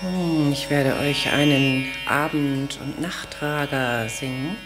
Hm, Ich werde euch einen Abend- und Nachtrager singen.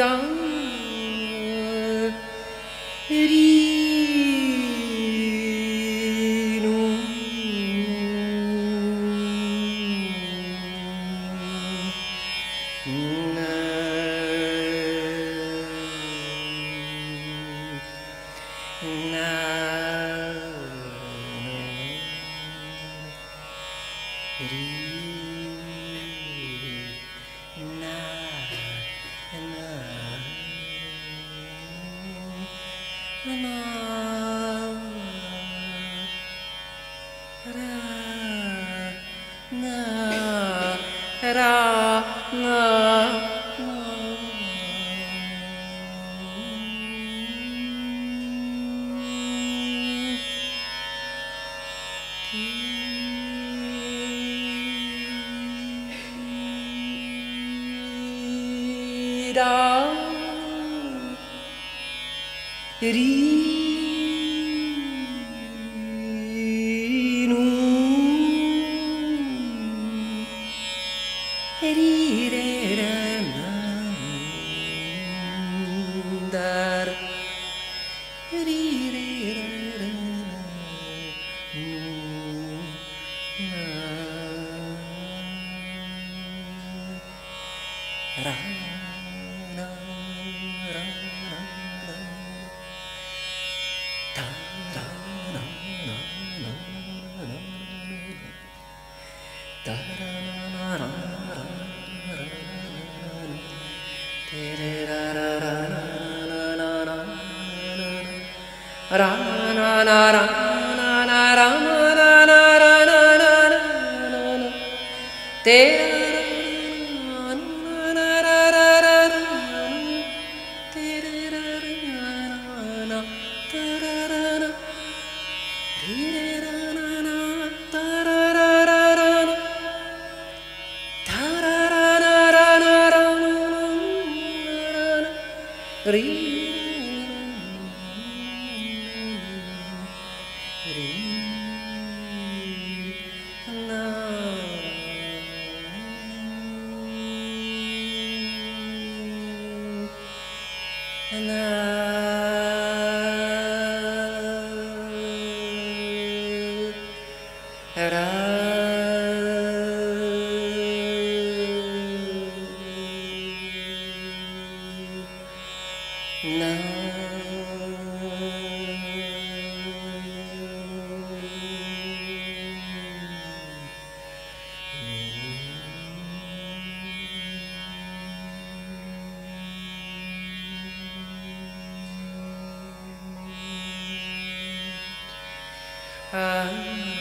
dong. Ri Heri re Rí and there 寒。